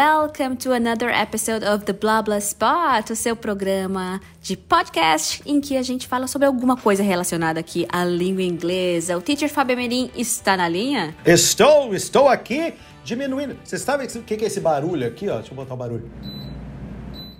welcome to another episode of the Blah Blah Spot, o seu programa de podcast em que a gente fala sobre alguma coisa relacionada aqui à língua inglesa. O teacher Fábio Merim está na linha? Estou, estou aqui diminuindo. Vocês sabem o que é esse barulho aqui, ó? Deixa eu botar o barulho.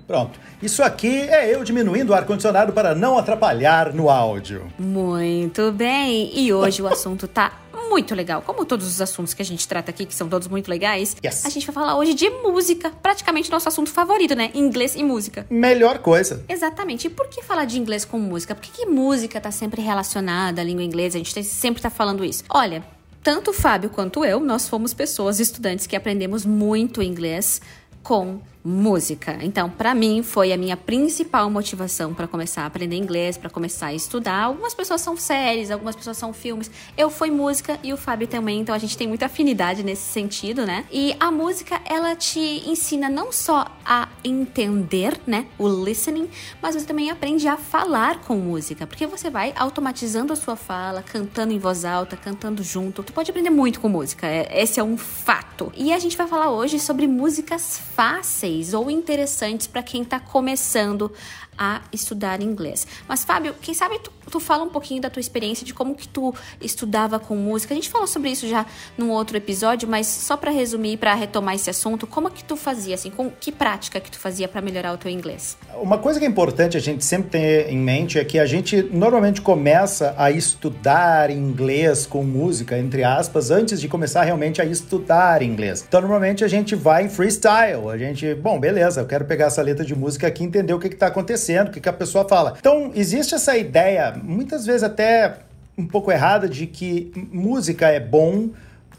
Pronto. Isso aqui é eu diminuindo o ar-condicionado para não atrapalhar no áudio. Muito bem. E hoje o assunto tá muito legal. Como todos os assuntos que a gente trata aqui, que são todos muito legais, yes. a gente vai falar hoje de música. Praticamente nosso assunto favorito, né? Inglês e música. Melhor coisa. Exatamente. E por que falar de inglês com música? Por que, que música tá sempre relacionada à língua inglesa? A gente sempre tá falando isso. Olha, tanto o Fábio quanto eu, nós fomos pessoas, estudantes que aprendemos muito inglês com música. Então, para mim, foi a minha principal motivação para começar a aprender inglês, para começar a estudar. Algumas pessoas são séries, algumas pessoas são filmes. Eu fui música e o Fábio também, então a gente tem muita afinidade nesse sentido, né? E a música, ela te ensina não só a entender, né, o listening, mas você também aprende a falar com música, porque você vai automatizando a sua fala, cantando em voz alta, cantando junto. Tu pode aprender muito com música, é, esse é um fato. E a gente vai falar hoje sobre músicas fáceis ou interessantes para quem está começando a estudar inglês. Mas Fábio, quem sabe tu, tu, fala um pouquinho da tua experiência de como que tu estudava com música. A gente falou sobre isso já num outro episódio, mas só para resumir, para retomar esse assunto, como que tu fazia assim, com que prática que tu fazia para melhorar o teu inglês? Uma coisa que é importante a gente sempre ter em mente é que a gente normalmente começa a estudar inglês com música, entre aspas, antes de começar realmente a estudar inglês. Então normalmente a gente vai em freestyle, a gente, bom, beleza, eu quero pegar essa letra de música aqui e entender o que está acontecendo acontecendo, que a pessoa fala. Então, existe essa ideia, muitas vezes até um pouco errada, de que música é bom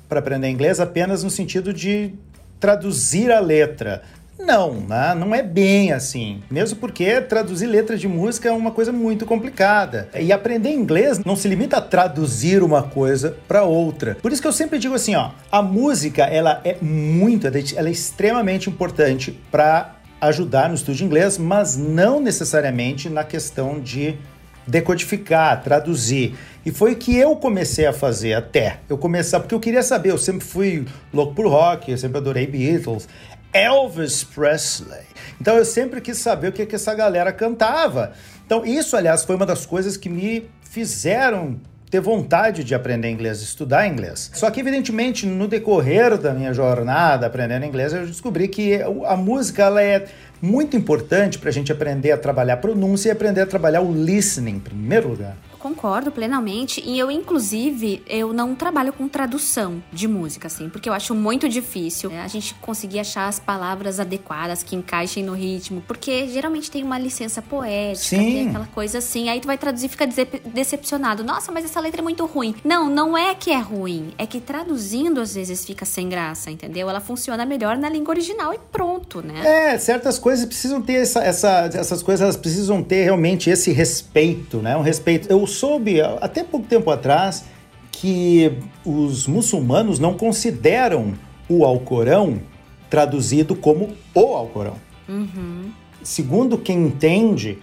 para aprender inglês apenas no sentido de traduzir a letra. Não, né? não é bem assim. Mesmo porque traduzir letras de música é uma coisa muito complicada. E aprender inglês não se limita a traduzir uma coisa para outra. Por isso que eu sempre digo assim, ó, a música ela é muito, ela é extremamente importante para ajudar no estudo de inglês, mas não necessariamente na questão de decodificar, traduzir. E foi o que eu comecei a fazer até. Eu comecei, porque eu queria saber, eu sempre fui louco por rock, eu sempre adorei Beatles, Elvis Presley. Então eu sempre quis saber o que, que essa galera cantava. Então isso, aliás, foi uma das coisas que me fizeram ter vontade de aprender inglês, estudar inglês. Só que, evidentemente, no decorrer da minha jornada aprendendo inglês, eu descobri que a música ela é muito importante para a gente aprender a trabalhar pronúncia e aprender a trabalhar o listening, em primeiro lugar concordo plenamente. E eu, inclusive, eu não trabalho com tradução de música, assim, porque eu acho muito difícil né, a gente conseguir achar as palavras adequadas que encaixem no ritmo, porque geralmente tem uma licença poética, Sim. tem aquela coisa assim. Aí tu vai traduzir e fica decepcionado. Nossa, mas essa letra é muito ruim. Não, não é que é ruim, é que traduzindo às vezes fica sem graça, entendeu? Ela funciona melhor na língua original e pronto, né? É, certas coisas precisam ter essa, essa essas coisas elas precisam ter realmente esse respeito, né? Um respeito. Eu soube até pouco tempo atrás que os muçulmanos não consideram o Alcorão traduzido como o Alcorão. Uhum. Segundo quem entende,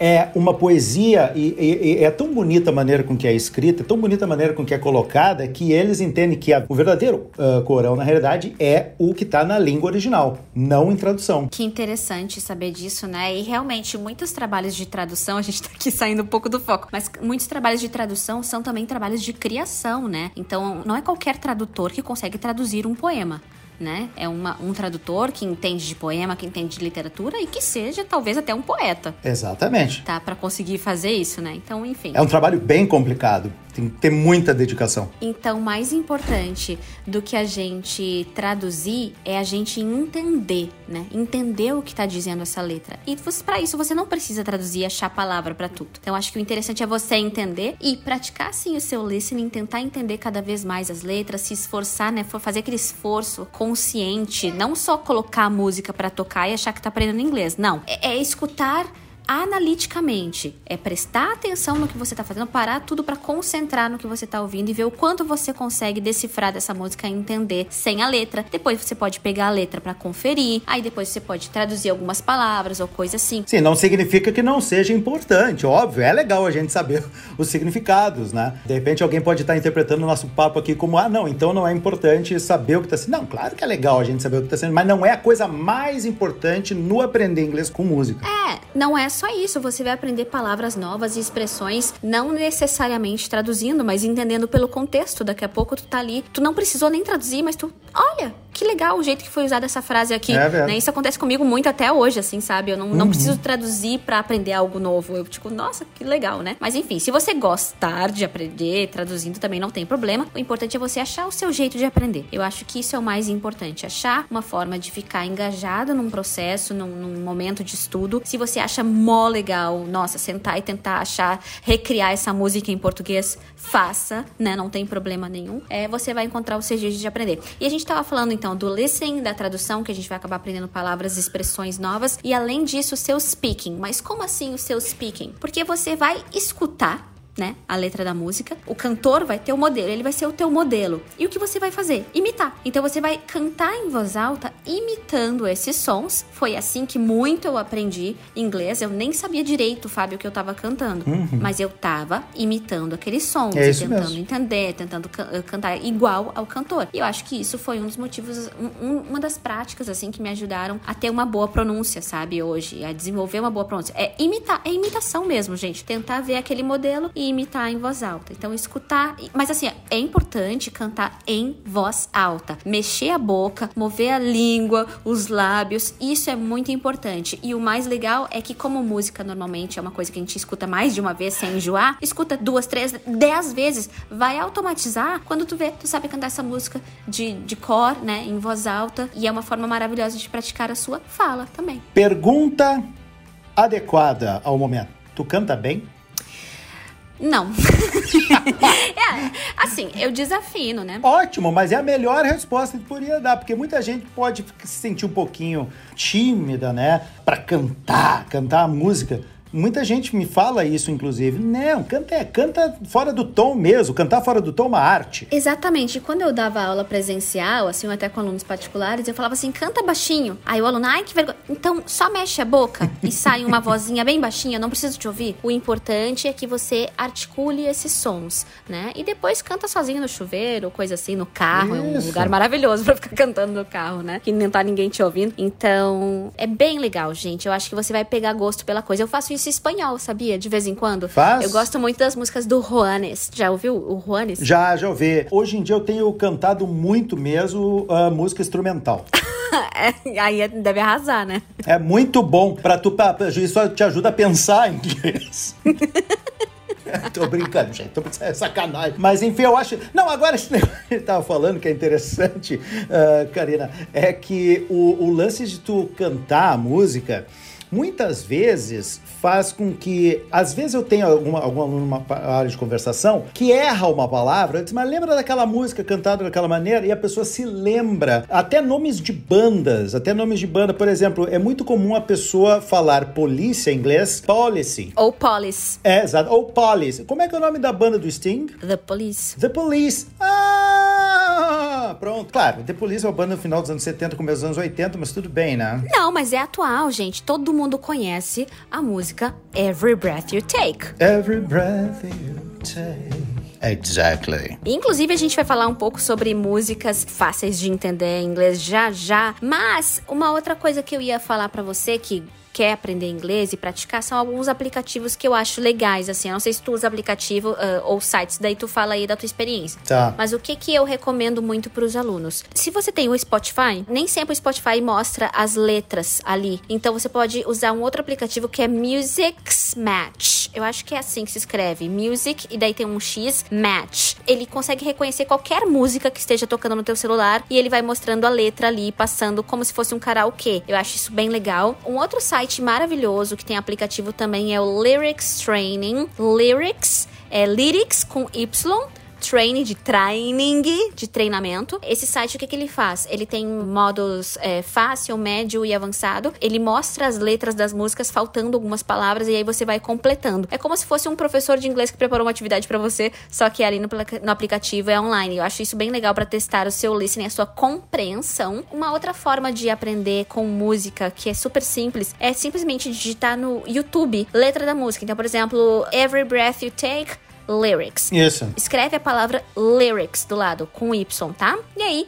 é uma poesia e, e, e, é tão bonita a maneira com que é escrita, tão bonita a maneira com que é colocada, que eles entendem que a, o verdadeiro uh, Corão, na realidade, é o que está na língua original, não em tradução. Que interessante saber disso, né? E realmente, muitos trabalhos de tradução, a gente está aqui saindo um pouco do foco, mas muitos trabalhos de tradução são também trabalhos de criação, né? Então, não é qualquer tradutor que consegue traduzir um poema né? É uma, um tradutor que entende de poema, que entende de literatura e que seja talvez até um poeta. Exatamente. Tá, para conseguir fazer isso, né? Então, enfim. É um trabalho bem complicado. Tem que ter muita dedicação. Então, mais importante do que a gente traduzir é a gente entender, né? Entender o que está dizendo essa letra. E para isso você não precisa traduzir, achar a palavra para tudo. Então, acho que o interessante é você entender e praticar sim o seu listening, tentar entender cada vez mais as letras, se esforçar, né? Fazer aquele esforço consciente, não só colocar a música para tocar e achar que tá aprendendo inglês. Não, é, é escutar analiticamente. É prestar atenção no que você tá fazendo, parar tudo para concentrar no que você tá ouvindo e ver o quanto você consegue decifrar dessa música e entender sem a letra. Depois você pode pegar a letra para conferir, aí depois você pode traduzir algumas palavras ou coisa assim. Sim, não significa que não seja importante, óbvio, é legal a gente saber os significados, né? De repente alguém pode estar interpretando o nosso papo aqui como, ah, não, então não é importante saber o que está sendo. Não, claro que é legal a gente saber o que está sendo, mas não é a coisa mais importante no aprender inglês com música. É, não é só isso. Você vai aprender palavras novas e expressões, não necessariamente traduzindo, mas entendendo pelo contexto. Daqui a pouco tu tá ali, tu não precisou nem traduzir, mas tu, olha, que legal o jeito que foi usada essa frase aqui. É né? Isso acontece comigo muito até hoje, assim, sabe? Eu não, uhum. não preciso traduzir para aprender algo novo. Eu, tipo, nossa, que legal, né? Mas enfim, se você gostar de aprender, traduzindo também não tem problema. O importante é você achar o seu jeito de aprender. Eu acho que isso é o mais importante. Achar uma forma de ficar engajado num processo, num, num momento de estudo. Se você acha mó legal, nossa, sentar e tentar achar, recriar essa música em português, faça, né? Não tem problema nenhum. É, você vai encontrar o seu jeito de aprender. E a gente tava falando então do listening, da tradução, que a gente vai acabar aprendendo palavras e expressões novas, e além disso, o seu speaking. Mas como assim o seu speaking? Porque você vai escutar né, a letra da música. O cantor vai ter o modelo, ele vai ser o teu modelo. E o que você vai fazer? Imitar. Então você vai cantar em voz alta imitando esses sons. Foi assim que muito eu aprendi inglês. Eu nem sabia direito, Fábio, o que eu tava cantando, uhum. mas eu tava imitando aqueles sons é tentando mesmo. entender, tentando can eh, cantar igual ao cantor. E eu acho que isso foi um dos motivos, um, uma das práticas assim que me ajudaram a ter uma boa pronúncia, sabe, hoje, a desenvolver uma boa pronúncia. É imitar, é imitação mesmo, gente. Tentar ver aquele modelo e imitar em voz alta. Então, escutar. Mas assim, é importante cantar em voz alta. Mexer a boca, mover a língua, os lábios. Isso é muito importante. E o mais legal é que, como música normalmente é uma coisa que a gente escuta mais de uma vez sem enjoar, escuta duas, três, dez vezes. Vai automatizar quando tu vê, tu sabe cantar essa música de, de cor, né? Em voz alta. E é uma forma maravilhosa de praticar a sua fala também. Pergunta adequada ao momento. Tu canta bem? Não. é, assim, eu desafino, né? Ótimo, mas é a melhor resposta que poderia dar, porque muita gente pode se sentir um pouquinho tímida, né, para cantar, cantar a música. Muita gente me fala isso, inclusive. Não, canta é, canta fora do tom mesmo. Cantar fora do tom é uma arte. Exatamente. Quando eu dava aula presencial, assim, até com alunos particulares, eu falava assim, canta baixinho. Aí o aluno, ai, que vergonha. Então, só mexe a boca e sai uma vozinha bem baixinha, não preciso te ouvir. O importante é que você articule esses sons, né? E depois canta sozinho no chuveiro, coisa assim, no carro. Isso. É um lugar maravilhoso pra ficar cantando no carro, né? Que não tá ninguém te ouvindo. Então, é bem legal, gente. Eu acho que você vai pegar gosto pela coisa. Eu faço isso em espanhol, sabia? De vez em quando. Faz? Eu gosto muito das músicas do Juanes. Já ouviu o Juanes? Já, já ouvi. Hoje em dia eu tenho cantado muito mesmo uh, música instrumental. é, aí deve arrasar, né? É muito bom. Pra tu, pra, isso te ajuda a pensar em inglês. tô brincando, gente. Tô é sacanagem. Mas enfim, eu acho. Não, agora esse negócio que ele tava falando que é interessante, uh, Karina, é que o, o lance de tu cantar a música muitas vezes faz com que, às vezes eu tenho alguma, algum aluno numa área de conversação que erra uma palavra, diz, mas lembra daquela música cantada daquela maneira? E a pessoa se lembra. Até nomes de bandas, até nomes de banda, por exemplo, é muito comum a pessoa falar polícia em inglês, policy. Ou police. É, exato. Ou police. Como é que é o nome da banda do Sting? The Police. The Police. Ah, pronto. Claro, The Police é uma banda no final dos anos 70, começo dos anos 80, mas tudo bem, né? Não, mas é atual, gente. Todo mundo conhece a música Every Breath You Take. Every breath you take. Exactly. Inclusive, a gente vai falar um pouco sobre músicas fáceis de entender em inglês já já. Mas uma outra coisa que eu ia falar para você que quer aprender inglês e praticar, são alguns aplicativos que eu acho legais, assim. Eu não sei se tu usa aplicativo uh, ou sites, daí tu fala aí da tua experiência. Tá. Mas o que que eu recomendo muito para os alunos? Se você tem o Spotify, nem sempre o Spotify mostra as letras ali. Então você pode usar um outro aplicativo que é Music's Match. Eu acho que é assim que se escreve. Music e daí tem um X, Match. Ele consegue reconhecer qualquer música que esteja tocando no teu celular e ele vai mostrando a letra ali, passando como se fosse um karaokê. Eu acho isso bem legal. Um outro site site maravilhoso que tem aplicativo também é o Lyrics Training. Lyrics é lyrics com Y Train de training, de treinamento. Esse site, o que, que ele faz? Ele tem modos é, fácil, médio e avançado. Ele mostra as letras das músicas, faltando algumas palavras, e aí você vai completando. É como se fosse um professor de inglês que preparou uma atividade para você, só que ali no, no aplicativo é online. Eu acho isso bem legal para testar o seu listening, a sua compreensão. Uma outra forma de aprender com música, que é super simples, é simplesmente digitar no YouTube letra da música. Então, por exemplo, Every Breath You Take lyrics. Isso. Escreve a palavra lyrics do lado, com Y, tá? E aí,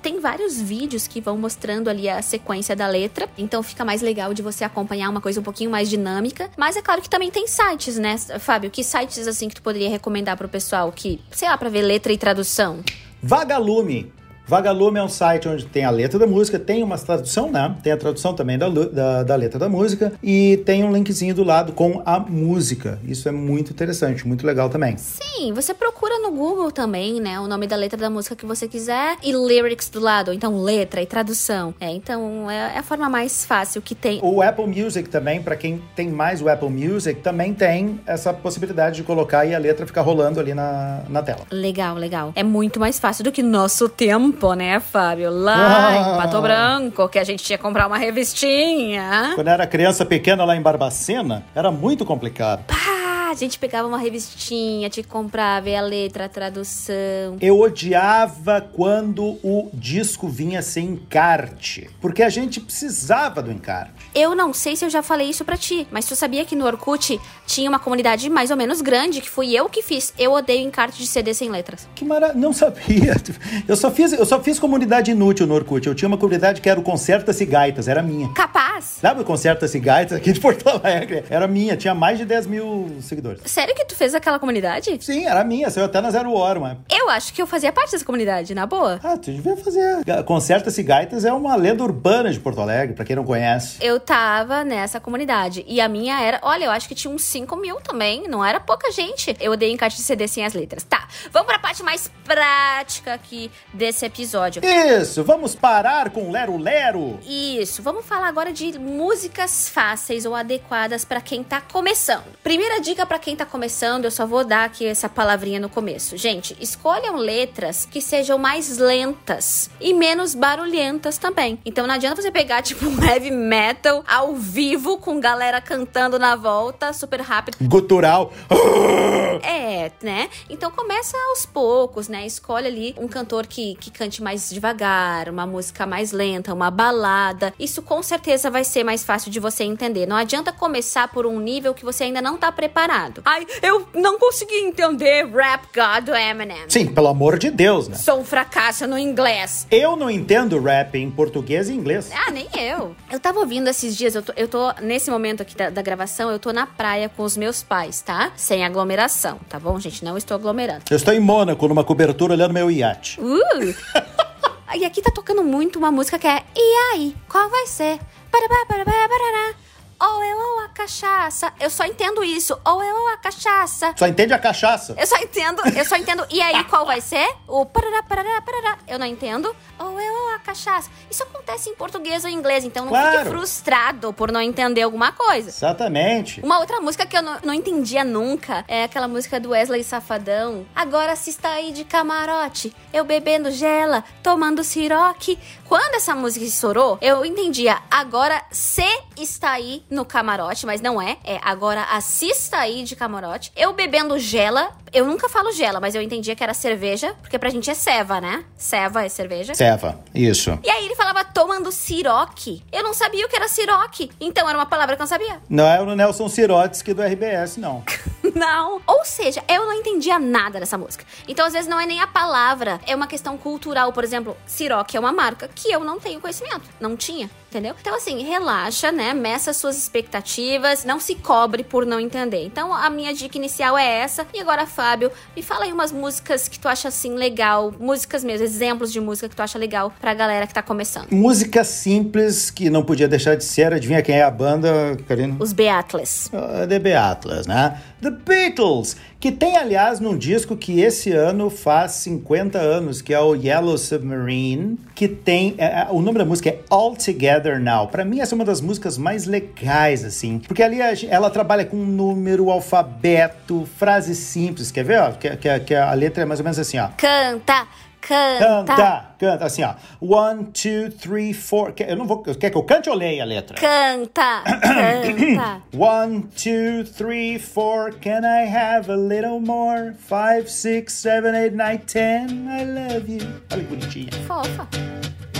tem vários vídeos que vão mostrando ali a sequência da letra, então fica mais legal de você acompanhar uma coisa um pouquinho mais dinâmica. Mas é claro que também tem sites, né, Fábio? Que sites, assim, que tu poderia recomendar pro pessoal que, sei lá, pra ver letra e tradução? Vagalume. Vagalume é um site onde tem a letra da música, tem uma tradução, né? Tem a tradução também da, da, da, letra da música e tem um linkzinho do lado com a música. Isso é muito interessante, muito legal também. Sim, você procura no Google também, né? O nome da letra da música que você quiser e lyrics do lado. Então, letra e tradução. É, então é, é a forma mais fácil que tem. O Apple Music também, para quem tem mais o Apple Music, também tem essa possibilidade de colocar e a letra ficar rolando ali na, na tela. Legal, legal. É muito mais fácil do que nosso tempo tempo, né, Fábio? Lá ah. em Pato Branco, que a gente tinha que comprar uma revistinha. Quando era criança pequena lá em Barbacena, era muito complicado. Pá! A gente pegava uma revistinha, tinha que comprar, ver a letra, a tradução. Eu odiava quando o disco vinha sem encarte, porque a gente precisava do encarte. Eu não sei se eu já falei isso para ti, mas tu sabia que no Orkut tinha uma comunidade mais ou menos grande, que fui eu que fiz. Eu odeio encarte de CD sem letras. Que maravilha, não sabia. Eu só fiz, eu só fiz comunidade inútil no Orkut. Eu tinha uma comunidade que era o Concerta-se Gaitas, era minha. Capaz. Sabe o Concerta-se Gaitas aqui de Porto Alegre? Era minha, tinha mais de 10 mil seguidores. Sério que tu fez aquela comunidade? Sim, era minha, saiu até na Zero Hora, mas... Eu acho que eu fazia parte dessa comunidade, na boa. Ah, tu devia fazer. Concerta-se Gaitas é uma lenda urbana de Porto Alegre, pra quem não conhece. Eu tava nessa comunidade. E a minha era, olha, eu acho que tinha uns 5 mil também, não era pouca gente. Eu odeio encarte de CD sem as letras. Tá, vamos pra parte mais prática aqui desse episódio. Isso, vamos parar com Lero Lero. Isso, vamos falar agora de músicas fáceis ou adequadas para quem tá começando. Primeira dica para quem tá começando, eu só vou dar aqui essa palavrinha no começo. Gente, escolham letras que sejam mais lentas e menos barulhentas também. Então não adianta você pegar tipo um heavy metal ao vivo com galera cantando na volta, super rápido. Gutural. É, né? Então começa aos poucos, né? Escolhe ali um cantor que, que cante mais devagar, uma música mais lenta, uma balada. Isso com certeza vai ser mais fácil de você entender. Não adianta começar por um nível que você ainda não tá preparado. Ai, eu não consegui entender Rap God do Eminem. Sim, pelo amor de Deus, né? Sou um fracasso no inglês. Eu não entendo rap em português e inglês. Ah, nem eu. Eu tava ouvindo esses dias, eu tô, eu tô nesse momento aqui da, da gravação, eu tô na praia com os meus pais, tá? Sem aglomeração, tá bom, gente? Não estou aglomerando. Eu estou em Mônaco, numa cobertura, olhando meu iate. Uh! e aqui tá tocando muito uma música que é E aí, qual vai ser? Parabá, parabá, parará. Ou eu ou a cachaça. Eu só entendo isso. Ou eu ou a cachaça. Só entende a cachaça? Eu só entendo, eu só entendo. E aí, qual vai ser? O parará, parará, parará. Eu não entendo. Ou eu ou a cachaça. Isso acontece em português ou em inglês, então não claro. fique frustrado por não entender alguma coisa. Exatamente. Uma outra música que eu não, não entendia nunca é aquela música do Wesley Safadão. Agora se está aí de camarote, eu bebendo gela, tomando siroque. Quando essa música estourou, eu entendia. Agora se está aí no camarote, mas não é. É agora assista aí de camarote. Eu bebendo gela. Eu nunca falo gela, mas eu entendia que era cerveja, porque pra gente é ceva, né? Ceva é cerveja. Ceva, isso. E aí ele falava tomando siroque. Eu não sabia o que era siroque. Então era uma palavra que eu não sabia. Não é o Nelson Sirotsky do RBS, não. não. Ou seja, eu não entendia nada dessa música. Então às vezes não é nem a palavra, é uma questão cultural. Por exemplo, siroque é uma marca que eu não tenho conhecimento. Não tinha entendeu? Então, assim, relaxa, né? Meça suas expectativas, não se cobre por não entender. Então, a minha dica inicial é essa. E agora, Fábio, me fala aí umas músicas que tu acha, assim, legal. Músicas mesmo, exemplos de música que tu acha legal pra galera que tá começando. Música simples, que não podia deixar de ser. Adivinha quem é a banda, Karina? Os Beatles. Uh, The Beatles, né? The Beatles, que tem, aliás, num disco que esse ano faz 50 anos, que é o Yellow Submarine, que tem... É, é o nome da música é All Together Now. Para mim, essa é uma das músicas mais legais, assim, porque ali ela trabalha com número, alfabeto, frases simples. quer ver? Ó, que, que, que a letra é mais ou menos assim, ó. Canta, canta. Canta, canta, assim, ó. One, two, three, four. Quer, eu não vou. Quer que eu cante ou leia a letra? Canta, canta. One, two, three, four. Can I have a little more? Five, six, seven, eight, nine, ten. I love you. Olha que bonitinha. Fofa.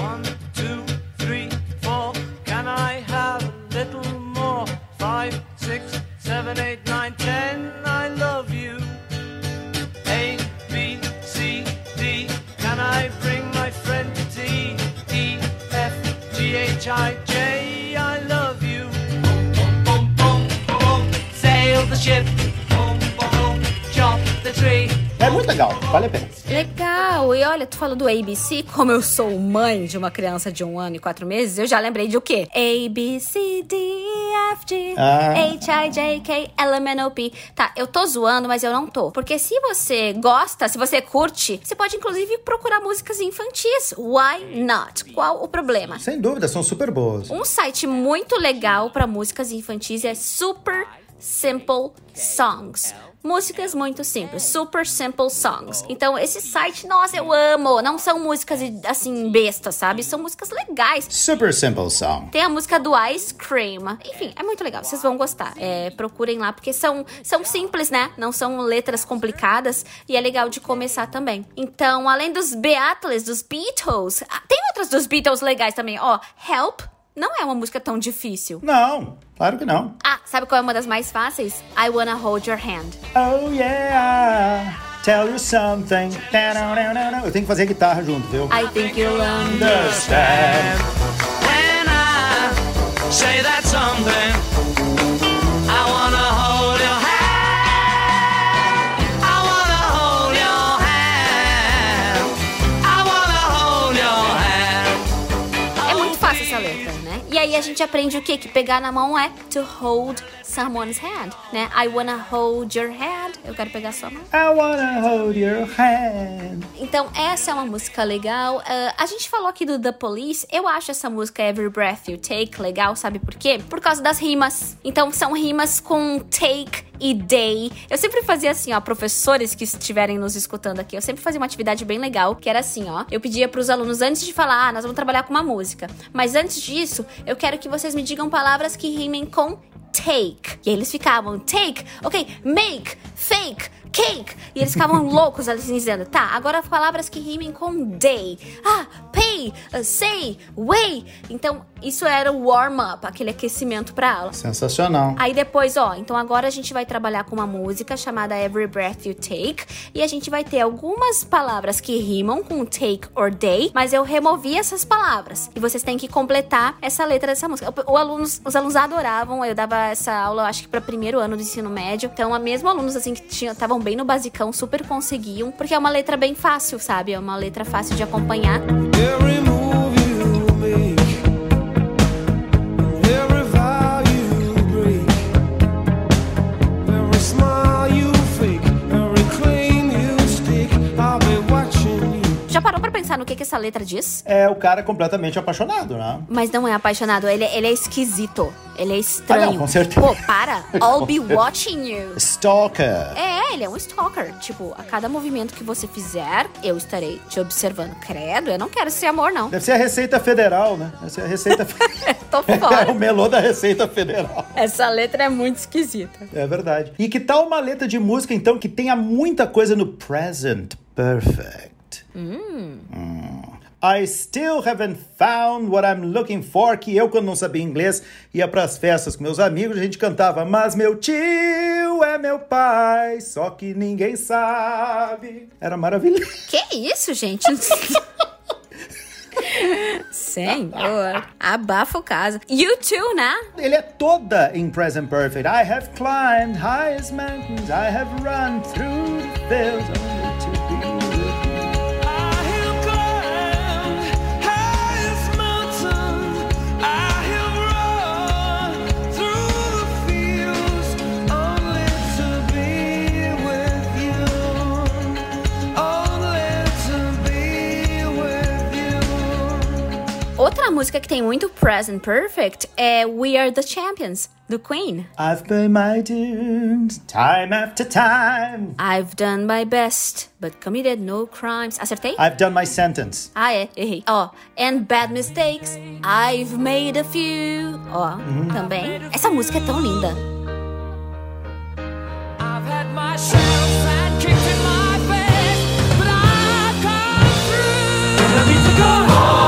One, two, three, four. Can I have a little more? Five, six, seven, eight, nine, ten. I love you. F, G, H, I, J. I love you. Boom, boom, boom, boom, boom. Sail the ship. É muito legal, vale a pena. Legal! E olha, tu falou do ABC, como eu sou mãe de uma criança de um ano e quatro meses, eu já lembrei de o quê? A, B, C, D, F, G, Ah. H, I, J, K, L, M, N, O, P. Tá, eu tô zoando, mas eu não tô. Porque se você gosta, se você curte, você pode inclusive procurar músicas infantis. Why not? Qual o problema? Sem dúvida, são super boas. Um site muito legal para músicas infantis é Super Simple Songs. Músicas muito simples, Super Simple Songs. Então, esse site, nossa, eu amo. Não são músicas assim bestas, sabe? São músicas legais. Super simple song. Tem a música do Ice Cream. Enfim, é muito legal. Vocês vão gostar. É, procurem lá, porque são, são simples, né? Não são letras complicadas. E é legal de começar também. Então, além dos Beatles, dos Beatles, ah, tem outras dos Beatles legais também. Ó, Help não é uma música tão difícil. Não, claro que não. Ah, sabe qual é uma das mais fáceis? I Wanna Hold Your Hand. Oh yeah, tell you something. Eu tenho que fazer guitarra junto, viu? I think you'll Understand. When I say that something, a gente aprende o quê? Que pegar na mão é to hold someone's hand, né? I wanna hold your hand. Eu quero pegar sua mão. I wanna hold your hand. Então, essa é uma música legal. Ah, a gente falou aqui do The Police. Eu acho essa música Every Breath You Take legal, sabe por quê? Por causa das rimas. Então, são rimas com take e day. Eu sempre fazia assim, ó, professores que estiverem nos escutando aqui, eu sempre fazia uma atividade bem legal, que era assim, ó. Eu pedia pros alunos antes de falar, ah, nós vamos trabalhar com uma música. Mas antes disso, eu quero que vocês me digam palavras que rimem com take. E eles ficavam take, ok, make, fake, cake. E eles ficavam loucos ali dizendo, tá, agora palavras que rimem com day. Ah, pay, uh, say, way. Então, isso era o warm-up, aquele aquecimento pra aula. Sensacional. Aí depois, ó, então agora a gente vai trabalhar com uma música chamada Every Breath You Take. E a gente vai ter algumas palavras que rimam com take or day, mas eu removi essas palavras. E vocês têm que completar essa letra dessa música. O, o alunos, os alunos adoravam, eu dava essa aula, acho que para primeiro ano do ensino médio. Então, a mesmo alunos assim que estavam bem no basicão, super conseguiam, porque é uma letra bem fácil, sabe? É uma letra fácil de acompanhar. Every move you make, no que, que essa letra diz? É o cara completamente apaixonado, né? Mas não é apaixonado, ele, ele é esquisito. Ele é estranho. Ah, não, com certeza. Pô, para. I'll be watching you. Stalker. É, ele é um stalker. Tipo, a cada movimento que você fizer, eu estarei te observando. Credo, eu não quero esse amor, não. Deve ser a Receita Federal, né? Deve ser a Receita Tô É o fora. melô da Receita Federal. Essa letra é muito esquisita. É verdade. E que tal uma letra de música, então, que tenha muita coisa no present perfect? Hum. I still haven't found what I'm looking for. Que eu, quando não sabia inglês, ia pras festas com meus amigos, a gente cantava, mas meu tio é meu pai, só que ninguém sabe. Era maravilhoso. Que isso, gente? Senhor, abafa o caso. You too, né? Ele é toda em present perfect. I have climbed highest mountains, I have run through the fields Outra música que tem muito present perfect é We Are the Champions, do Queen. I've paid my dues time after time. I've done my best, but committed no crimes. Acertei? I've done my sentence. Ah, é, errei. Ó, and bad mistakes, I've made a few. Ó, também. Essa música é tão linda. I've had my of fat kicks in my face, but I've come through. I need to go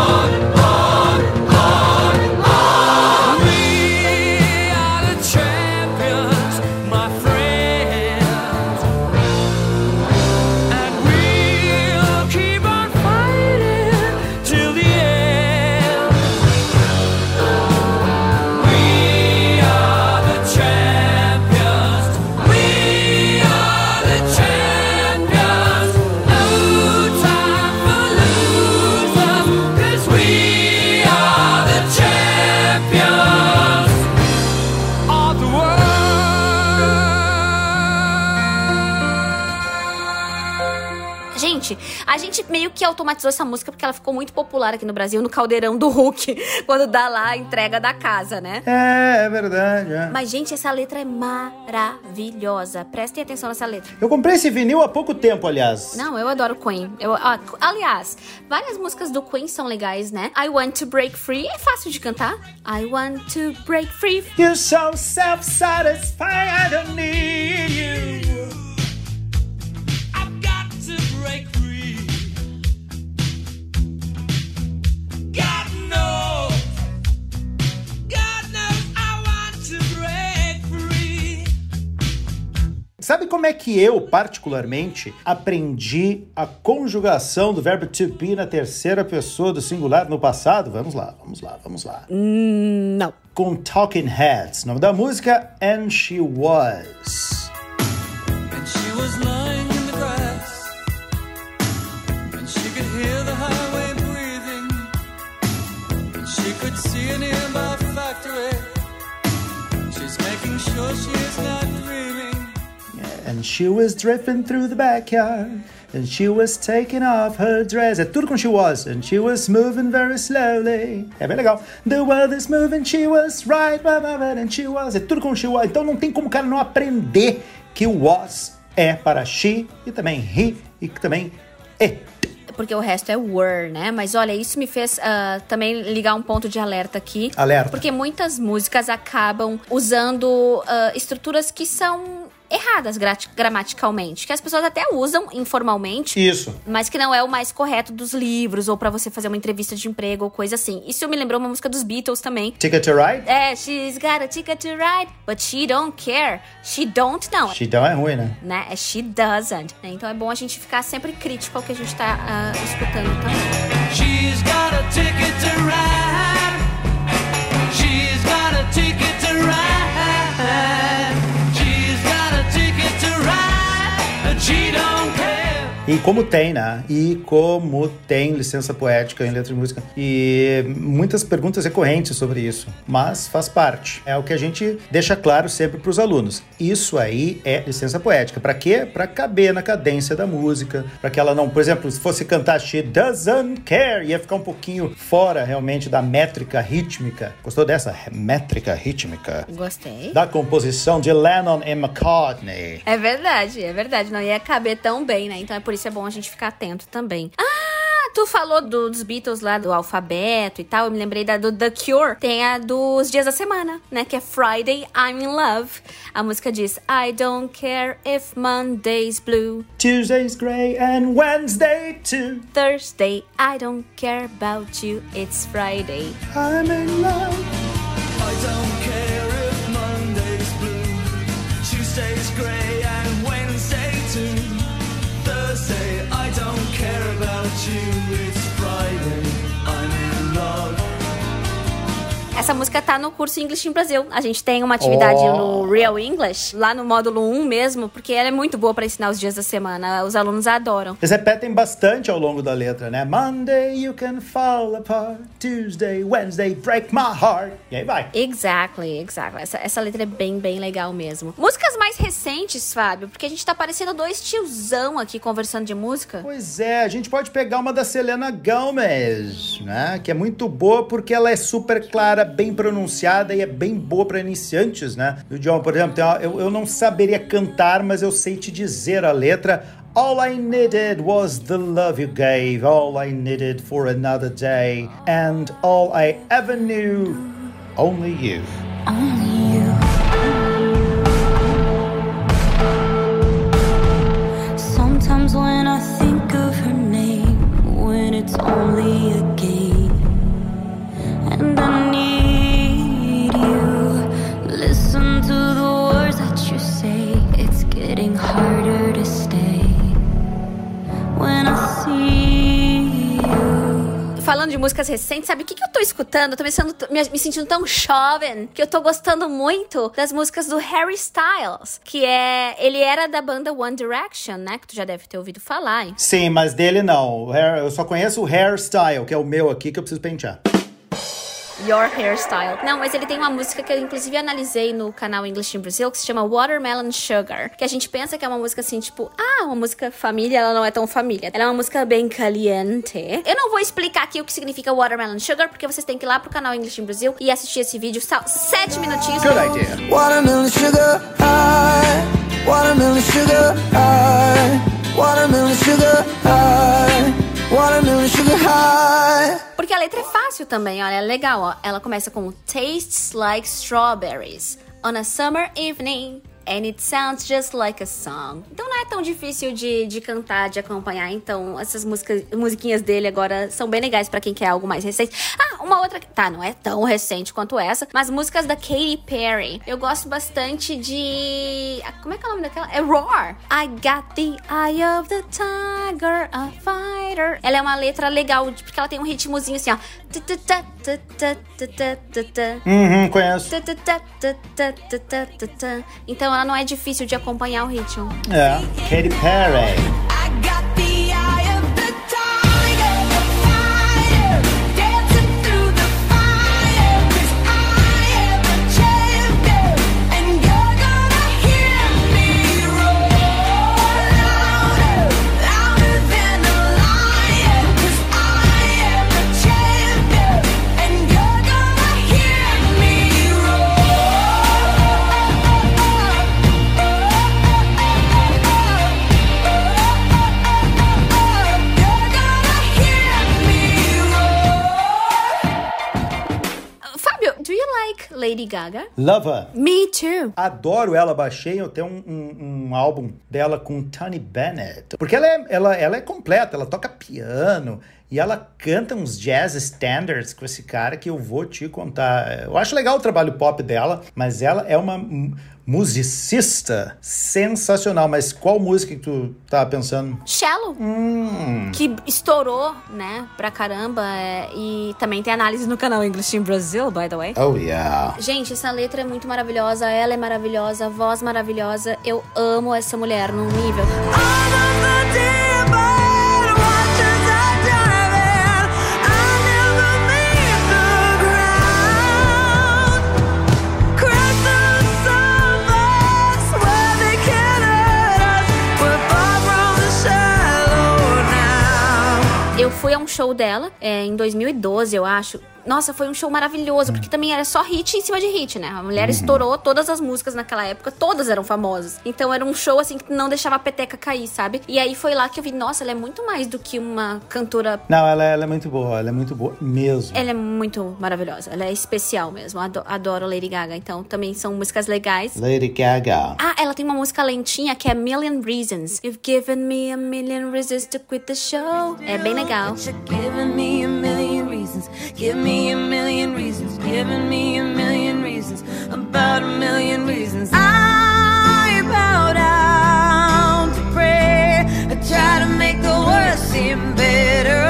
automatizou essa música porque ela ficou muito popular aqui no Brasil, no caldeirão do Hulk, quando dá lá a entrega da casa, né? É, é verdade. é. Mas, gente, essa letra é maravilhosa. Prestem atenção nessa letra. Eu comprei esse vinil há pouco tempo, aliás. Não, eu adoro Queen. Eu, ó, aliás, várias músicas do Queen são legais, né? I Want to Break Free é fácil de cantar. I Want to Break Free. You're so self-satisfied, I don't need you. I've got to break free. Sabe como é que eu, particularmente, aprendi a conjugação do verbo to be na terceira pessoa do singular no passado? Vamos lá, vamos lá, vamos lá. Não. Com Talking Heads. O nome da música, And She Was. And she was drifting through the backyard. And she was taking off her dress. É tudo com she was. And she was moving very slowly. É bem legal. The world is moving, she was right, blah, blah, blah, and she was. É tudo com she was. Então não tem como o cara não aprender que o was é para she e também he e também it. Porque o resto é were, né? Mas olha, isso me fez ah, também ligar um ponto de alerta aqui. Alerta. Porque muitas músicas acabam usando ah, estruturas que são erradas gramaticalmente. Que as pessoas até usam informalmente. Isso. Mas que não é o mais correto dos livros, ou pra você fazer uma entrevista de emprego, ou coisa assim. Isso me lembrou uma música dos Beatles também. Ticket to ride? É, she's got a ticket to ride, but she don't care. She don't, não. She don't é ruim, né? Né? É she doesn't. né? Então é bom a gente ficar sempre crítico ao que a gente tá ah, escutando também. She's got a ticket to ride. She's got a ticket to ride. She don't. E como tem, né? E como tem licença poética em letra de música. E muitas perguntas recorrentes sobre isso. Mas faz parte. É o que a gente deixa claro sempre para os alunos. Isso aí é licença poética. Para quê? Para caber na cadência da música. Para que ela não, por exemplo, se fosse cantar She Doesn't Care, ia ficar um pouquinho fora realmente da métrica rítmica. Gostou dessa? Métrica rítmica. Gostei. Da composição de Lennon e McCartney. É verdade, é verdade. Não ia caber tão bem, né? Então é por isso é bom a gente ficar atento também. Ah, tu falou do- dos Beatles lá, do alfabeto e tal. Eu me lembrei da do The Cure. Tem a dos dias da semana, né? Que é Friday, I'm in Love. A música diz I don't care if Monday's blue. Tuesday's gray and Wednesday too. Thursday, I don't care about you. It's Friday. I'm in love. I don't 情侣 Essa música tá no curso English in Brasil. A gente tem uma atividade Oh. no Real English, lá no módulo 1 mesmo, porque ela é muito boa pra ensinar os dias da semana. Os alunos adoram. Eles repetem bastante ao longo da letra, né? Monday you can fall apart, Tuesday, Wednesday break my heart. E aí vai. Exactly, exactly. Essa, essa letra é bem, bem legal mesmo. Músicas mais recentes, Fábio, porque a gente tá parecendo dois tiozão aqui conversando de música. Pois é, a gente pode pegar uma da Selena Gomez, né? Que é muito boa porque ela é super clara, bem pronunciada e é bem boa para iniciantes, né? O John, por exemplo, uma- eu, eu não saberia cantar, mas eu sei te dizer a letra. All I needed was the love you gave, all I needed for another day, and all I ever knew, only you. Only you. Sometimes when I think of her name, when it's only a Falando de músicas recentes, sabe o que, que eu tô escutando? Eu tô me, sendo- me- me sentindo tão jovem que eu tô gostando muito das músicas do Harry Styles, que é. Ele era da banda One Direction, né? Que tu já deve ter ouvido falar. hein? Sim, mas dele não. Eu só conheço o hairstyle, que é o meu aqui, que eu preciso pentear. Your Hairstyle. Não, mas ele tem uma música que eu inclusive analisei no canal English in Brazil, que se chama Watermelon Sugar. Que a gente pensa que é uma música assim, tipo, ah, uma música família, ela não é tão família. Ela é uma música bem caliente. Eu não vou explicar aqui o que significa Watermelon Sugar, porque vocês têm que ir lá pro canal English in Brazil e assistir esse vídeo. Só sete minutinhos. Good idea. Watermelon sugar high. Watermelon sugar high. Watermelon sugar high. Watermelon sugar high. Letra é fácil também, olha, é legal, ó. Ela começa com Tastes like strawberries on a summer evening. And it sounds just like a song. Então não é tão difícil de, de cantar, de acompanhar. Então, essas músicas, musiquinhas dele agora são bem legais pra quem quer algo mais recente. Ah, uma outra. Tá, não é tão recente quanto essa, mas músicas da Katy Perry. Eu gosto bastante de. ah, Como é que é o nome daquela? É Roar. I got the eye of the tiger, a fighter. Ela é uma letra legal, porque ela tem um ritmozinho assim, ó. Uhum, conheço. Então ela não é difícil de acompanhar o ritmo. É. Katy Perry. Lady Gaga? Lover. Me too. Adoro ela, baixei, eu tenho um, um, um álbum dela com Tony Bennett. Porque ela é, ela, ela é completa, ela toca piano e ela canta uns jazz standards com esse cara que eu vou te contar. Eu acho legal o trabalho pop dela, mas ela é uma musicista sensacional. Mas qual música que tu tá pensando? Shallow, que estourou, né, pra caramba. é, e também tem análise no canal English in Brazil, by the way. Oh, yeah. Gente, essa letra é muito maravilhosa, ela é maravilhosa, a voz maravilhosa. Eu amo essa mulher num nível. Eu fui a um show dela é, em 2012, eu acho. Nossa, foi um show maravilhoso, porque também era só hit em cima de hit, né? A mulher estourou todas as músicas naquela época, todas eram famosas. Então era um show assim que não deixava a peteca cair, sabe? E aí foi lá que eu vi, nossa, ela é muito mais do que uma cantora. Não, ela, ela é muito boa, ela é muito boa mesmo. Ela é muito maravilhosa, ela é especial mesmo. Ado- Adoro Lady Gaga, então também são músicas legais. Lady Gaga. Ah, ela tem uma música lentinha que é Million Reasons. You've given me a million reasons to quit the show. É bem legal. You're giving me a million reasons. Give me a million reasons. Giving me a million reasons. About a million reasons. I bow down to pray. I try to make the worst seem better.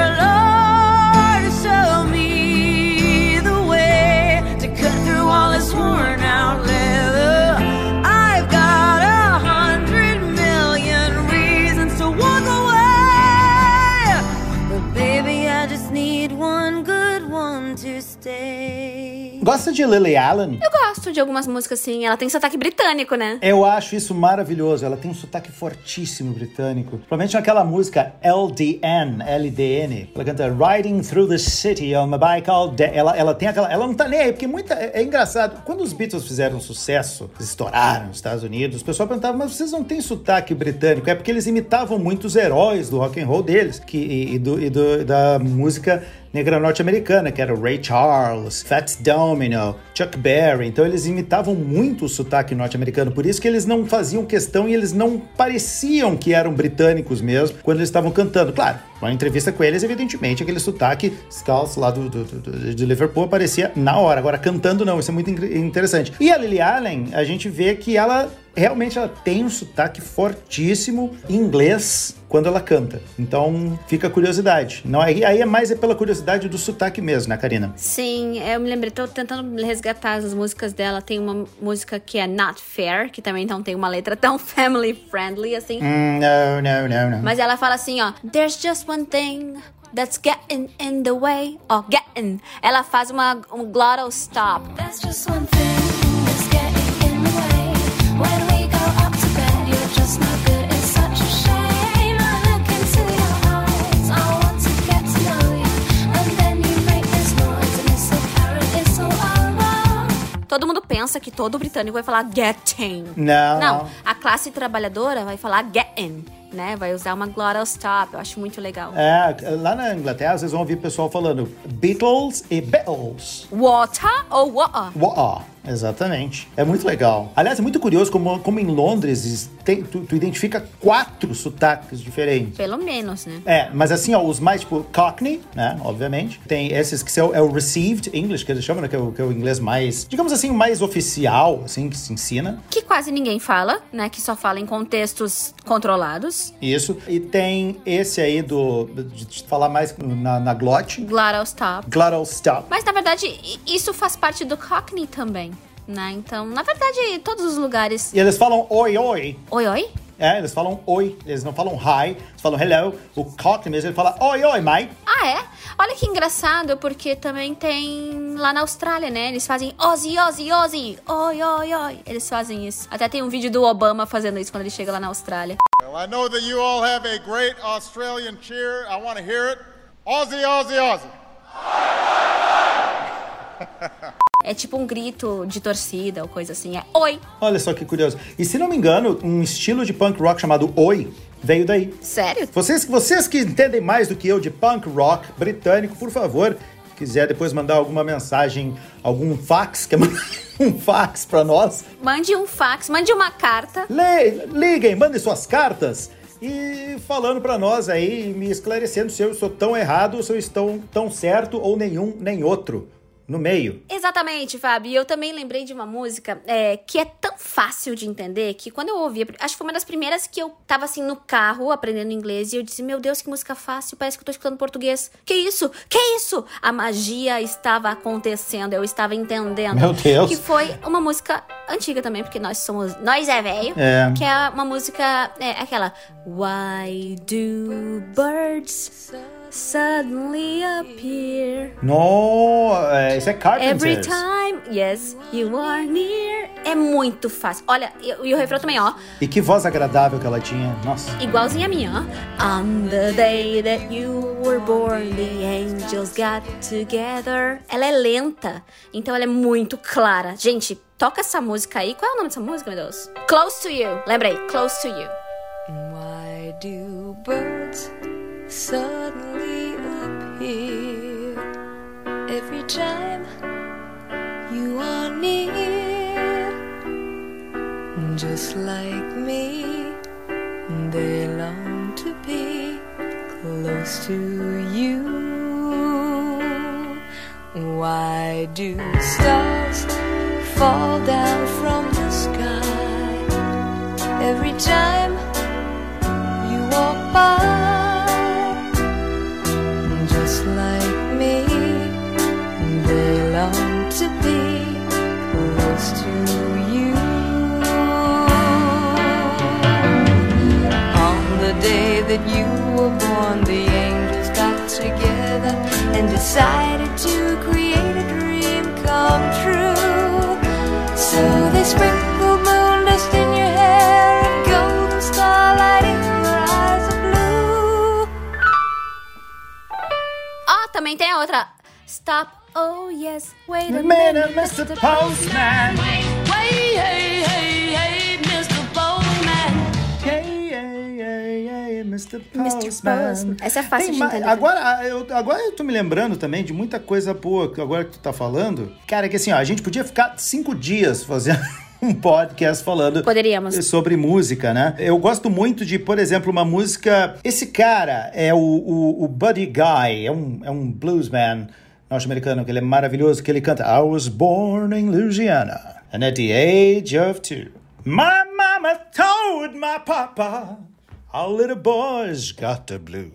Gosta de Lily Allen? Eu gosto de algumas músicas, assim. Ela tem sotaque britânico, né? Eu acho isso maravilhoso. Ela tem um sotaque fortíssimo britânico. Provavelmente naquela música LDN, LDN. Ela canta Riding Through the City on my bike all day. Ela, ela tem aquela. Ela não tá nem aí, porque muita. É, é engraçado. Quando os Beatles fizeram sucesso, estouraram nos Estados Unidos, o pessoal perguntava, mas vocês não têm sotaque britânico? É porque eles imitavam muito os heróis do rock and roll deles que, e, e do, e do- da música negra norte-americana, que era Ray Charles, Fats Domino, Chuck Berry. Então eles imitavam muito o sotaque norte-americano, por isso que eles não faziam questão e eles não pareciam que eram britânicos mesmo quando eles estavam cantando. Claro, uma entrevista com eles, evidentemente, aquele sotaque Scouse lá do, do- do- de Liverpool aparecia na hora. Agora, cantando não, isso é muito in- interessante. E a Lily Allen, a gente vê que ela realmente ela tem um sotaque fortíssimo em inglês quando ela canta. Então, fica a curiosidade. Não, aí, aí é mais é pela curiosidade do sotaque mesmo, né, Karina? Sim, eu me lembrei, tô tentando resgatar as músicas dela. Tem uma música que é Not Fair, que também não tem uma letra tão family friendly assim. Hum, não, não, não, não. Mas ela fala assim, ó. There's just one thing that's getting in the way. Ó, getting. Ela faz uma, um glottal stop. There's just one thing that's getting in the way. When we go up to bed, you're just no good. It's such a shame. I look into your eyes. I want to get to know you. And then you make this noise, and it's so apparent, it's so alright. Todo mundo pensa que todo britânico vai falar getting. Não, não. a classe trabalhadora vai falar getting, né? Vai usar uma glottal stop. Eu acho muito legal. É, lá na Inglaterra, vocês vão ouvir pessoal falando Beatles e Beatles. Water ou water? Uau, exatamente. É muito legal. Aliás, é muito curioso como, como em Londres tem- tu, tu identifica quatro sotaques diferentes. Pelo menos, né? É, mas assim, ó, os mais, tipo, Cockney, né, obviamente. Tem esses que são, é o Received English, que eles chamam, né, que é o, que é o inglês mais, digamos assim, o mais oficial, assim, que se ensina. Que quase ninguém fala, né? Que só fala em contextos controlados. Isso. E tem esse aí do, de, falar mais na, na glote, Glottal stop. glottal stop. Mas na verdade, isso faz parte do Cockney também, né? Então, na verdade, todos os lugares. E eles falam oi, oi. Oi, oi? É, eles falam oi, eles não falam hi, eles falam hello. O Cockney mesmo, ele fala oi, oi, mate. Ah, é? Olha que engraçado, porque também tem lá na Austrália, né? Eles fazem Ozzy, Ozzy, Ozzy, oi, oi, oi. Eles fazem isso. Até tem um vídeo do Obama fazendo isso quando ele chega lá na Austrália. Well, I know that you all have a great Australian cheer. I want to hear it. Aussie, Aussie, Aussie. É tipo um grito de torcida ou coisa assim. É oi. Olha só que curioso. E se não me engano, um estilo de punk rock chamado oi veio daí. Sério? Vocês, vocês que entendem mais do que eu de punk rock britânico, por favor, quiser depois mandar alguma mensagem, algum fax, quer mandar um fax pra nós, Mande um fax, mande uma carta. le- liguem, mandem suas cartas e falando pra nós aí, me esclarecendo se eu estou tão errado se eu estou tão certo ou nenhum nem outro no meio. Exatamente, Fábio. E eu também lembrei de uma música é, que é tão fácil de entender que quando eu ouvi, acho que foi uma das primeiras que eu tava assim no carro aprendendo inglês e eu disse: Meu Deus, que música fácil, parece que eu tô escutando português. Que isso? Que isso? A magia estava acontecendo, eu estava entendendo. Meu Deus. Que foi uma música antiga também, porque nós somos. Nós é velho. É. Que é uma música. É aquela. Why do birds suddenly appear? No, é, isso é Carpenters. Every time, yes, you are near. É muito fácil. Olha, e, e o refrão também, ó. E que voz agradável que ela tinha. Nossa. Igualzinha a minha, ó. On the day that you were born, the angels got together. Ela é lenta, então ela é muito clara. Gente, toca essa música aí. Qual é o nome dessa música, meu Deus? Close to You. Lembrei, Close to You. Why do birds suddenly Just like me, they long to be close to you. Why do stars fall down from the sky every time? that you were born, the angels got together and decided to create a dream come true. So they sprinkled moon dust in your hair and golden starlight in your eyes of blue. Ah, oh, também tem a outra. Stop. Oh yes, wait a minute, Mr. Postman. Wait, wait, hey, hey. Mr. Mr. Postman. Essa é fácil Tem de entender. Agora ah, eu, agora eu tô me lembrando também de muita coisa boa que agora que tu tá falando. Cara, que assim, ó, a gente podia ficar cinco dias fazendo um podcast falando Poderíamos. sobre música, né? Eu gosto muito de, por exemplo, uma música. Esse cara é o, o, o Buddy Guy, é um, é um bluesman norte-americano, que ele é maravilhoso, que ele canta I was born in Louisiana, and at the age of two, my mama told my papa, all little boys got the blue.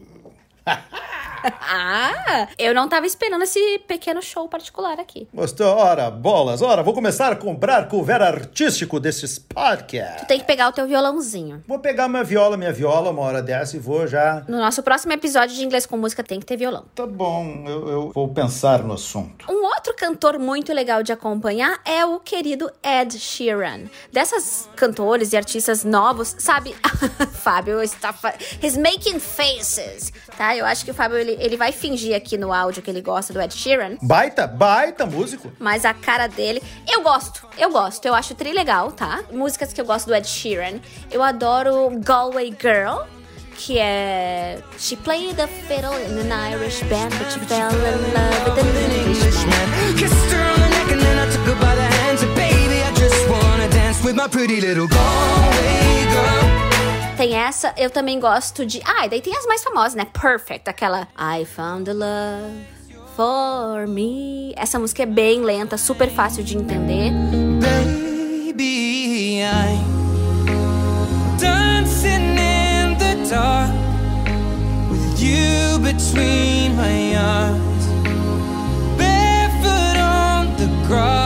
Ah, eu não tava esperando esse pequeno show particular aqui. Gostou? Ora, bolas, ora, vou começar a comprar cover artístico desses podcasts. Tem que pegar o teu violãozinho. Vou pegar minha viola, minha viola, uma hora dessa e vou já No nosso próximo episódio de inglês com música tem que ter violão. Tá bom, eu, eu vou pensar no assunto. Um outro cantor muito legal de acompanhar é o querido Ed Sheeran. Dessas cantores e artistas novos, sabe? Fábio está. He's making faces, tá? Eu acho que o Fábio ele, ele vai fingir aqui no áudio que ele gosta do Ed Sheeran. Baita, baita músico. Mas a cara dele, eu gosto, eu gosto, eu acho tri legal, tá? Músicas que eu gosto do Ed Sheeran. Eu adoro Galway Girl, que é. She played the fiddle in an Irish band, but she fell in love with an Englishman. Kissed her on the neck and then I took her by the hand. Said, baby, I just wanna dance with my pretty little Galway girl. Tem essa, eu também gosto de. Ah, e daí tem as mais famosas, né? Perfect, aquela I found a love for me. Essa música é bem lenta, super fácil de entender. Baby, I'm dancing in the dark with you between my arms, barefoot on the grass,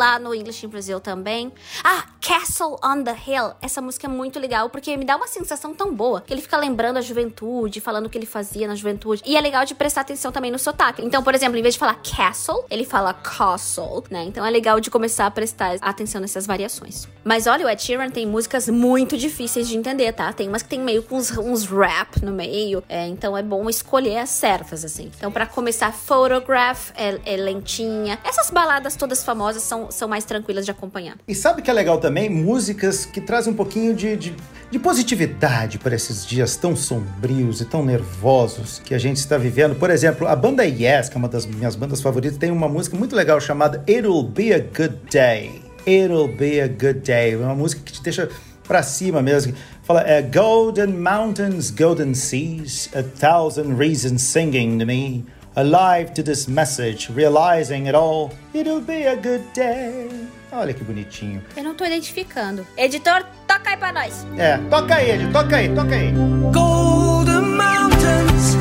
lá no English in Brazil também. Ah, Castle on the Hill. Essa música é muito legal porque me dá uma sensação tão boa. Que ele fica lembrando a juventude, falando o que ele fazia na juventude. E é legal de prestar atenção também no sotaque. Então, por exemplo, em vez de falar castle, ele fala castle, né? Então é legal de começar a prestar atenção nessas variações. Mas olha, o Ed Sheeran tem músicas muito difíceis de entender, tá? Tem umas que tem meio com uns, uns rap no meio. É, então é bom escolher as certas, assim. Então, pra começar, Photograph é, é lentinha. Essas baladas todas famosas são, são mais tranquilas de acompanhar. E sabe que é legal também? Músicas que trazem um pouquinho de, de, de positividade para esses dias tão sombrios e tão nervosos que a gente está vivendo. Por exemplo, a banda Yes, que é uma das minhas bandas favoritas, tem uma música muito legal chamada It'll Be a Good Day. It'll Be a Good Day. É uma música que te deixa pra cima mesmo. Fala, é, Golden Mountains, Golden Seas, a thousand reasons singing to me. Alive to this message, realizing it all. It'll be a good day. Olha que bonitinho. Eu não tô identificando. Editor, toca aí pra nós. É, toca aí, Ed, toca aí, toca aí. Golden mountains,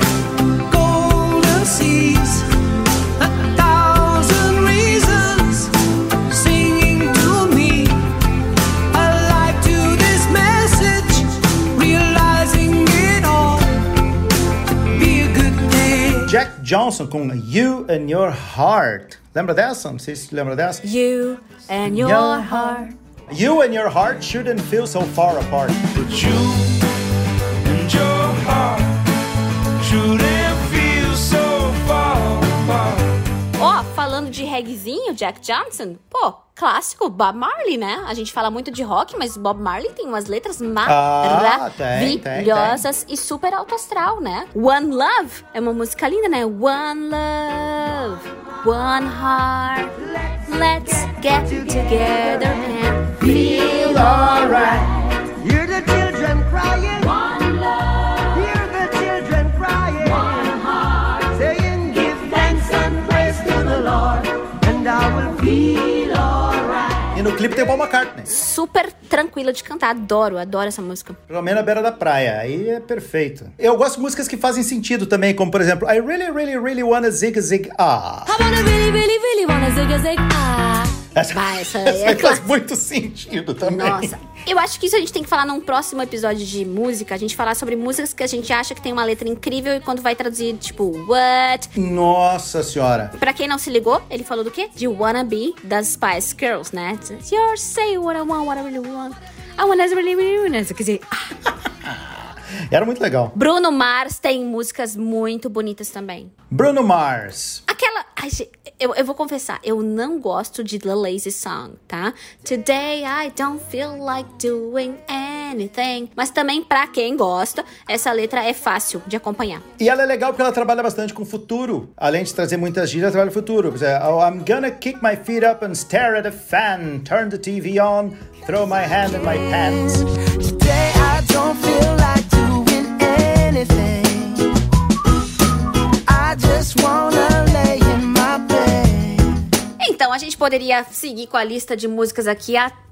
Johnson com You and Your Heart. Lembra dessa? Não sei se lembra dessa. You and your Your heart. You and your heart shouldn't feel so far apart. But you and your heart shouldn't falando de reggaezinho, Jack Johnson, pô, clássico, Bob Marley, né? A gente fala muito de rock, mas Bob Marley tem umas letras Ah, maravilhosas e super alto astral, né? One Love é uma música linda, né? One Love, One Heart, let's get together and feel alright. Tem o Paul McCartney. Super tranquila de cantar, adoro, adoro essa música. Pelo menos na beira da praia. Aí é perfeito. Eu gosto de músicas que fazem sentido também, como por exemplo, I really, really, really wanna zig zig ah. I wanna really, really, really wanna zig a zig ah. Vai, essa aí é faz muito sentido também. Nossa, eu acho que isso a gente tem que falar num próximo episódio de música. A gente falar sobre músicas que a gente acha que tem uma letra incrível e quando vai traduzir, tipo, what? Nossa senhora. Pra quem não se ligou, ele falou do quê? De Wanna Be das Spice Girls, né? You're say what I want, what I really want. I wanna really, really, really. Quer dizer, ah, Era muito legal. Bruno Mars tem músicas muito bonitas também. Bruno Mars. Aquela. Ai, eu, eu vou confessar, eu não gosto de The Lazy Song, tá? Today I don't feel like doing anything. Mas também, pra quem gosta, essa letra é fácil de acompanhar. E ela é legal porque ela trabalha bastante com o futuro. Além de trazer muitas gírias, ela trabalha com o futuro. Oh, I'm gonna kick my feet up and stare at a fan. Turn the TV on, throw my hand in my pants. Today I don't feel gente poderia seguir com a lista de músicas aqui até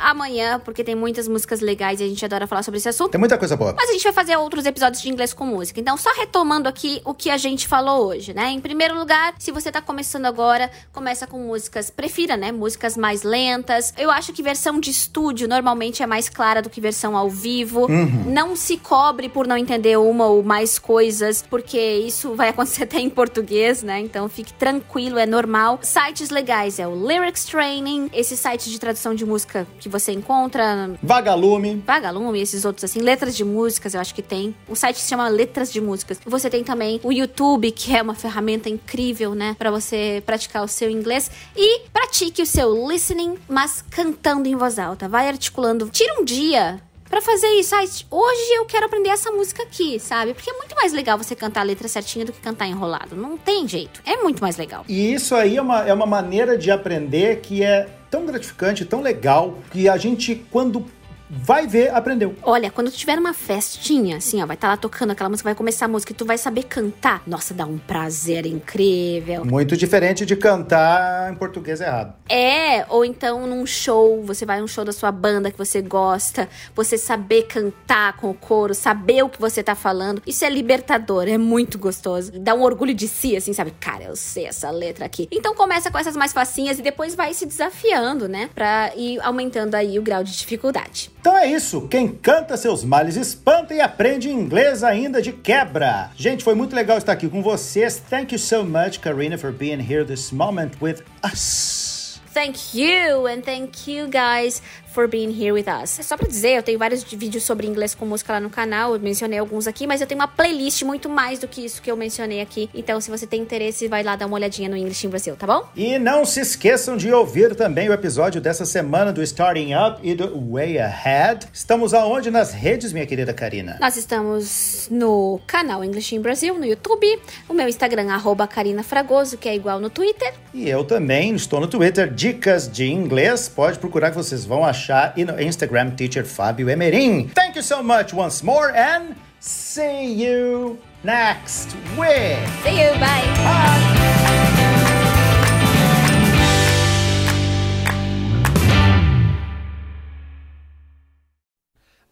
amanhã, porque tem muitas músicas legais e a gente adora falar sobre esse assunto. Tem muita coisa boa. Mas a gente vai fazer outros episódios de inglês com música. Então, só retomando aqui o que a gente falou hoje, né? Em primeiro lugar, se você tá começando agora, começa com músicas, prefira, né? Músicas mais lentas. Eu acho que versão de estúdio normalmente é mais clara do que versão ao vivo. Não se cobre por não entender uma ou mais coisas, porque isso vai acontecer até em português, né? Então, fique tranquilo, é normal. Sites legais é o Lyrics Training, esse site de tradução de música que você encontra Vagalume. Vagalume, esses outros assim, letras de músicas, eu acho que tem. O site se chama Letras de Músicas. Você tem também o YouTube, que é uma ferramenta incrível, né, Pra você praticar o seu inglês e pratique o seu listening, mas cantando em voz alta. Vai articulando. Tira um dia Pra fazer isso, Ai, hoje eu quero aprender essa música aqui, sabe? Porque é muito mais legal você cantar a letra certinha do que cantar enrolado. Não tem jeito. É muito mais legal. E isso aí é uma, é uma maneira de aprender que é tão gratificante, tão legal, que a gente, quando vai ver, aprendeu. Olha, quando tu tiver uma festinha, assim, ó, vai estar lá tocando aquela música, vai começar a música e tu vai saber cantar. Nossa, dá um prazer incrível. Muito diferente de cantar em português errado. É, ou então num show, você vai num show da sua banda que você gosta, você saber cantar com o coro, saber o que você tá falando. Isso é libertador, é muito gostoso. Dá um orgulho de si, assim, sabe? Cara, eu sei essa letra aqui. Então começa com essas mais facinhas e depois vai se desafiando, né? Pra ir aumentando aí o grau de dificuldade. Então é isso. Quem canta seus males espanta e aprende inglês ainda de quebra. Gente, foi muito legal estar aqui com vocês. Thank you so much, Karina, for being here this moment with us. Thank you and thank you guys for being here with us. É só pra dizer, eu tenho vários de- vídeos sobre inglês com música lá no canal, eu mencionei alguns aqui, mas eu tenho uma playlist muito mais do que isso que eu mencionei aqui. Então, se você tem interesse, vai lá dar uma olhadinha no English in Brasil, tá bom? E não se esqueçam de ouvir também o episódio dessa semana do Starting Up e do Way Ahead. Estamos aonde nas redes, minha querida Karina? Nós estamos no canal English in Brasil, no YouTube, o meu Instagram, arroba Karina Fragoso, que é igual no Twitter. E eu também estou no Twitter, Dicas de Inglês. Pode procurar que vocês vão achar. E no Instagram, Teacher Fábio Emerim. Thank you so much once more and see you next week. See you, bye!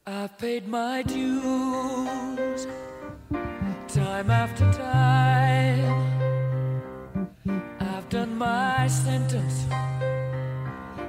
I've paid my dues time after time. I've done my sentence,